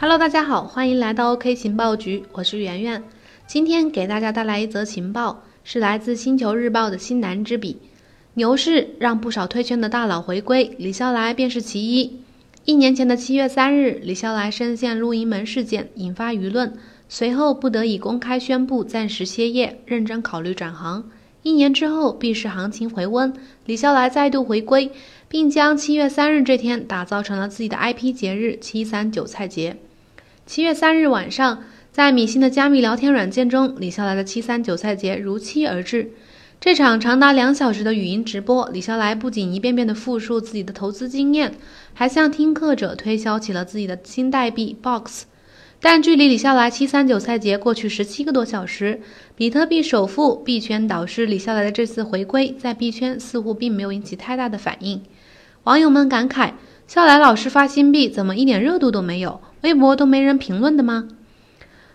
Hello，大家好，欢迎来到 OK 情报局，我是圆圆。今天给大家带来一则情报，是来自星球日报的新南之笔。牛市让不少退圈的大佬回归，李笑来便是其一。一年前的七月三日，李笑来深陷录音门事件，引发舆论，随后不得已公开宣布暂时歇业，认真考虑转行。一年之后，币市行情回温，李笑来再度回归，并将七月三日这天打造成了自己的 IP 节日——七三韭菜节。七月三日晚上，在米信的加密聊天软件中，李笑来的七三韭菜节如期而至。这场长达两小时的语音直播，李笑来不仅一遍遍地复述自己的投资经验，还向听课者推销起了自己的新代币 Box。但距离李笑来七三韭菜节过去十七个多小时，比特币首富、币圈导师李笑来的这次回归，在币圈似乎并没有引起太大的反应。网友们感慨。笑来老师发新币怎么一点热度都没有？微博都没人评论的吗？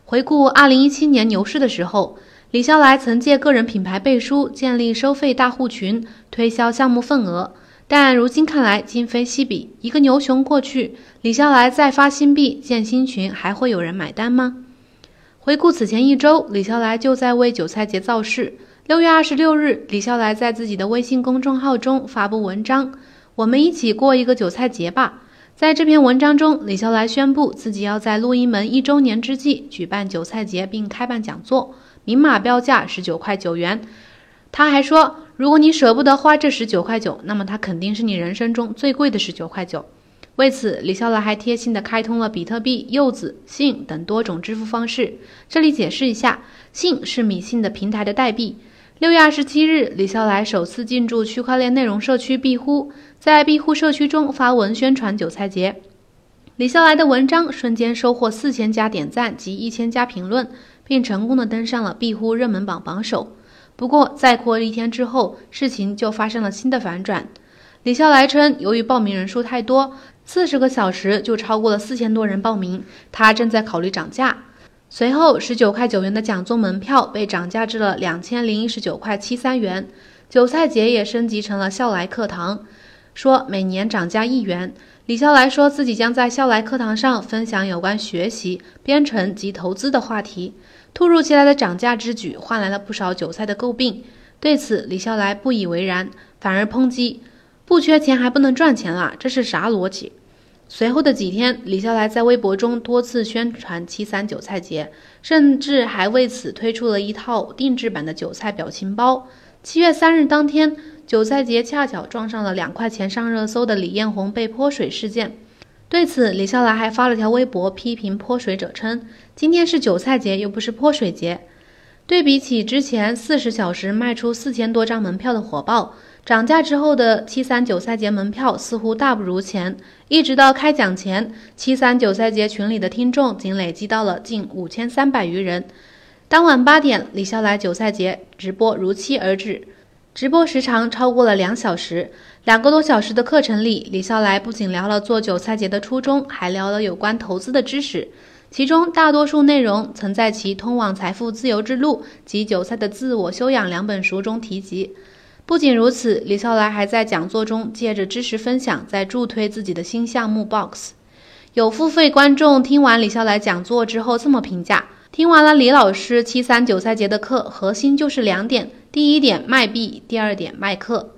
回顾二零一七年牛市的时候，李笑来曾借个人品牌背书，建立收费大户群，推销项目份额。但如今看来，今非昔比。一个牛熊过去，李笑来再发新币建新群，还会有人买单吗？回顾此前一周，李笑来就在为韭菜节造势。六月二十六日，李笑来在自己的微信公众号中发布文章。我们一起过一个韭菜节吧。在这篇文章中，李笑来宣布自己要在录音门一周年之际举办韭菜节，并开办讲座，明码标价十九块九元。他还说，如果你舍不得花这十九块九，那么它肯定是你人生中最贵的十九块九。为此，李笑来还贴心的开通了比特币、柚子、信等多种支付方式。这里解释一下，信是米信的平台的代币。六月二十七日，李笑来首次进驻区块链内容社区币乎，在币乎社区中发文宣传韭菜节。李笑来的文章瞬间收获四千加点赞及一千加评论，并成功的登上了币乎热门榜榜首。不过，再过一天之后，事情就发生了新的反转。李笑来称，由于报名人数太多，四十个小时就超过了四千多人报名，他正在考虑涨价。随后，十九块九元的讲座门票被涨价至了两千零一十九块七三元。韭菜节也升级成了笑来课堂，说每年涨价一元。李笑来说自己将在笑来课堂上分享有关学习、编程及投资的话题。突如其来的涨价之举换来了不少韭菜的诟病，对此李笑来不以为然，反而抨击：不缺钱还不能赚钱了，这是啥逻辑？随后的几天，李笑来在微博中多次宣传七三韭菜节，甚至还为此推出了一套定制版的韭菜表情包。七月三日当天，韭菜节恰巧撞上了两块钱上热搜的李彦宏被泼水事件。对此，李笑来还发了条微博批评泼水者，称今天是韭菜节，又不是泼水节。对比起之前四十小时卖出四千多张门票的火爆。涨价之后的七三九赛节门票似乎大不如前，一直到开奖前，七三九赛节群里的听众仅累积到了近五千三百余人。当晚八点，李笑来韭菜节直播如期而至，直播时长超过了两小时。两个多小时的课程里，李笑来不仅聊了做韭菜节的初衷，还聊了有关投资的知识，其中大多数内容曾在其《通往财富自由之路》及《韭菜的自我修养》两本书中提及。不仅如此，李笑来还在讲座中借着知识分享，在助推自己的新项目 Box。有付费观众听完李笑来讲座之后这么评价：听完了李老师七三韭菜节的课，核心就是两点：第一点卖币，第二点卖课。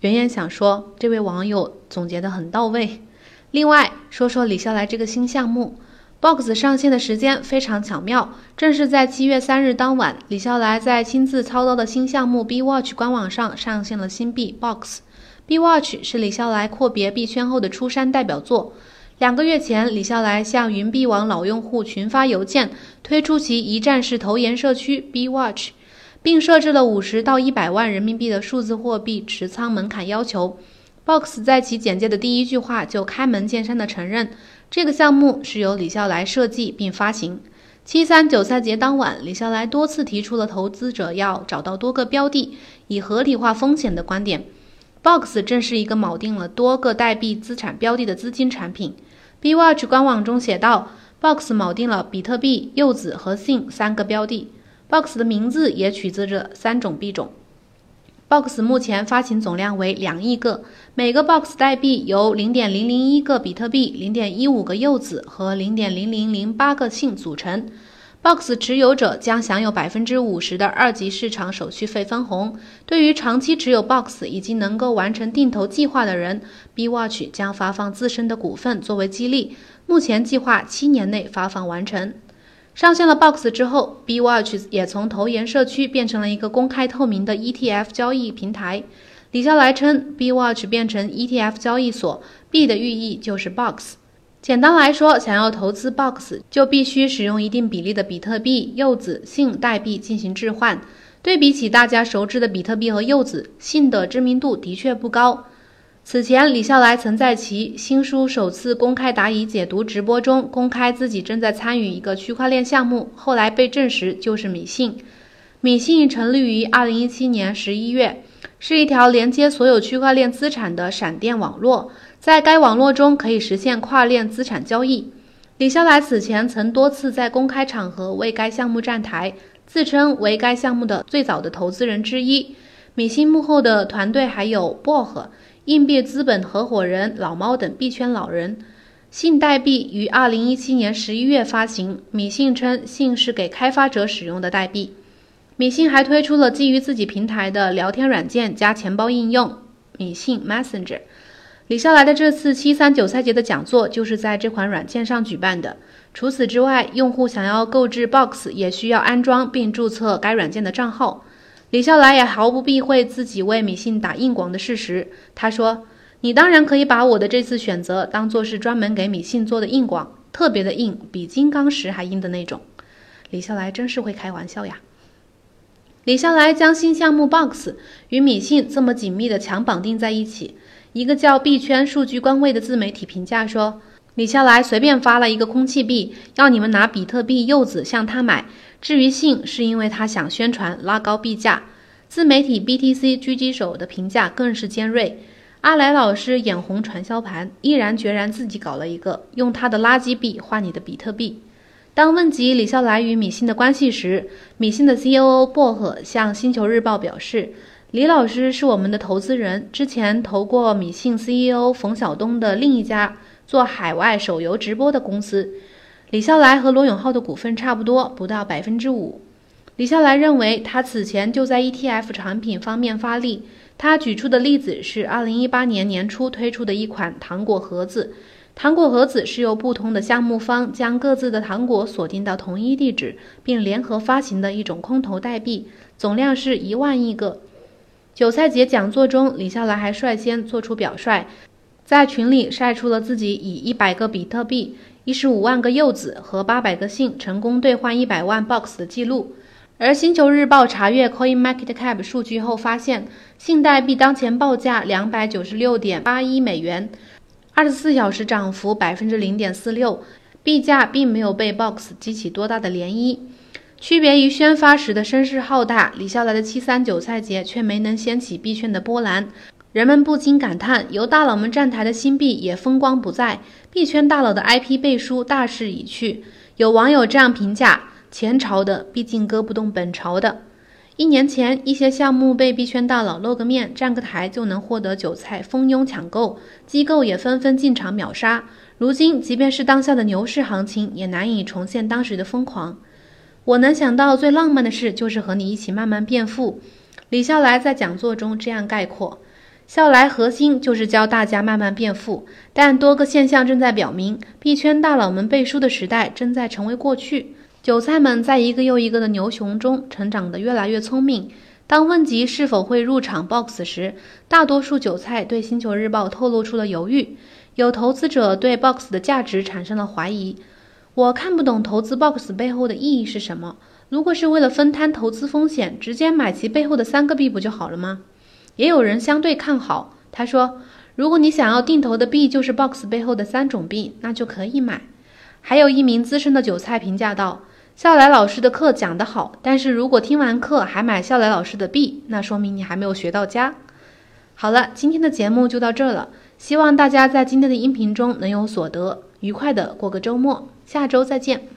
圆圆想说，这位网友总结的很到位。另外说说李笑来这个新项目。Box 上线的时间非常巧妙，正是在七月三日当晚，李笑来在亲自操刀的新项目 B Watch 官网上上线了新币 Box。B Watch 是李笑来阔别币圈后的出山代表作。两个月前，李笑来向云币网老用户群发邮件，推出其一站式投研社区 B Watch，并设置了五十到一百万人民币的数字货币持仓门槛要求。Box 在其简介的第一句话就开门见山的承认。这个项目是由李笑来设计并发行。七三韭菜节当晚，李笑来多次提出了投资者要找到多个标的，以合理化风险的观点。Box 正是一个锚定了多个代币资产标的的资金产品。B Watch 官网中写道，Box 锚定了比特币、柚子和信三个标的。Box 的名字也取自这三种币种。Box 目前发行总量为两亿个，每个 Box 代币由零点零零一个比特币、零点一五个柚子和零点零零零八个信组成。Box 持有者将享有百分之五十的二级市场手续费分红。对于长期持有 Box 以及能够完成定投计划的人，B Watch 将发放自身的股份作为激励。目前计划七年内发放完成。上线了 Box 之后，B Watch 也从投研社区变成了一个公开透明的 ETF 交易平台。李笑来称，B Watch 变成 ETF 交易所，B 的寓意就是 Box。简单来说，想要投资 Box，就必须使用一定比例的比特币、柚子、信代币进行置换。对比起大家熟知的比特币和柚子，信的知名度的确不高。此前，李笑来曾在其新书首次公开答疑解读直播中公开自己正在参与一个区块链项目，后来被证实就是米信。米信成立于2017年11月，是一条连接所有区块链资产的闪电网络。在该网络中可以实现跨链资产交易。李笑来此前曾多次在公开场合为该项目站台，自称为该项目的最早的投资人之一。米信幕后的团队还有薄荷、硬币资本合伙人老猫等币圈老人。信代币于二零一七年十一月发行，米信称信是给开发者使用的代币。米信还推出了基于自己平台的聊天软件加钱包应用——米信 Messenger。李笑来的这次七三韭菜节的讲座就是在这款软件上举办的。除此之外，用户想要购置 Box 也需要安装并注册该软件的账号。李笑来也毫不避讳自己为米信打硬广的事实。他说：“你当然可以把我的这次选择当做是专门给米信做的硬广，特别的硬，比金刚石还硬的那种。”李笑来真是会开玩笑呀！李笑来将新项目 Box 与米信这么紧密的强绑定在一起。一个叫币圈数据官位的自媒体评价说：“李笑来随便发了一个空气币，要你们拿比特币、柚子向他买。至于信，是因为他想宣传拉高币价。”自媒体 BTC 狙击手的评价更是尖锐：“阿来老师眼红传销盘，毅然决然自己搞了一个，用他的垃圾币换你的比特币。”当问及李笑来与米信的关系时，米信的 COO 薄荷向星球日报表示。李老师是我们的投资人，之前投过米信 CEO 冯晓东的另一家做海外手游直播的公司。李笑来和罗永浩的股份差不多，不到百分之五。李笑来认为，他此前就在 ETF 产品方面发力。他举出的例子是2018年年初推出的一款糖果盒子。糖果盒子是由不同的项目方将各自的糖果锁定到同一地址，并联合发行的一种空投代币，总量是一万亿个。韭菜节讲座中，李笑来还率先做出表率，在群里晒出了自己以一百个比特币、一十五万个柚子和八百个信成功兑换一百万 box 的记录。而星球日报查阅 Coin Market Cap 数据后发现，信代币当前报价两百九十六点八一美元，二十四小时涨幅百分之零点四六，币价并没有被 box 激起多大的涟漪。区别于宣发时的声势浩大，李笑来的七三韭菜节却没能掀起币圈的波澜。人们不禁感叹，由大佬们站台的新币也风光不再，币圈大佬的 IP 背书大势已去。有网友这样评价：前朝的毕竟割不动本朝的。一年前，一些项目被币圈大佬露个面、站个台就能获得韭菜蜂拥抢购，机构也纷纷进场秒杀。如今，即便是当下的牛市行情，也难以重现当时的疯狂。我能想到最浪漫的事，就是和你一起慢慢变富。李笑来在讲座中这样概括：笑来核心就是教大家慢慢变富，但多个现象正在表明，币圈大佬们背书的时代正在成为过去。韭菜们在一个又一个的牛熊中成长得越来越聪明。当问及是否会入场 Box 时，大多数韭菜对星球日报透露出了犹豫。有投资者对 Box 的价值产生了怀疑。我看不懂投资 Box 背后的意义是什么。如果是为了分摊投资风险，直接买其背后的三个币不就好了吗？也有人相对看好，他说，如果你想要定投的币就是 Box 背后的三种币，那就可以买。还有一名资深的韭菜评价道：“笑来老师的课讲得好，但是如果听完课还买笑来老师的币，那说明你还没有学到家。”好了，今天的节目就到这了，希望大家在今天的音频中能有所得，愉快的过个周末。下周再见。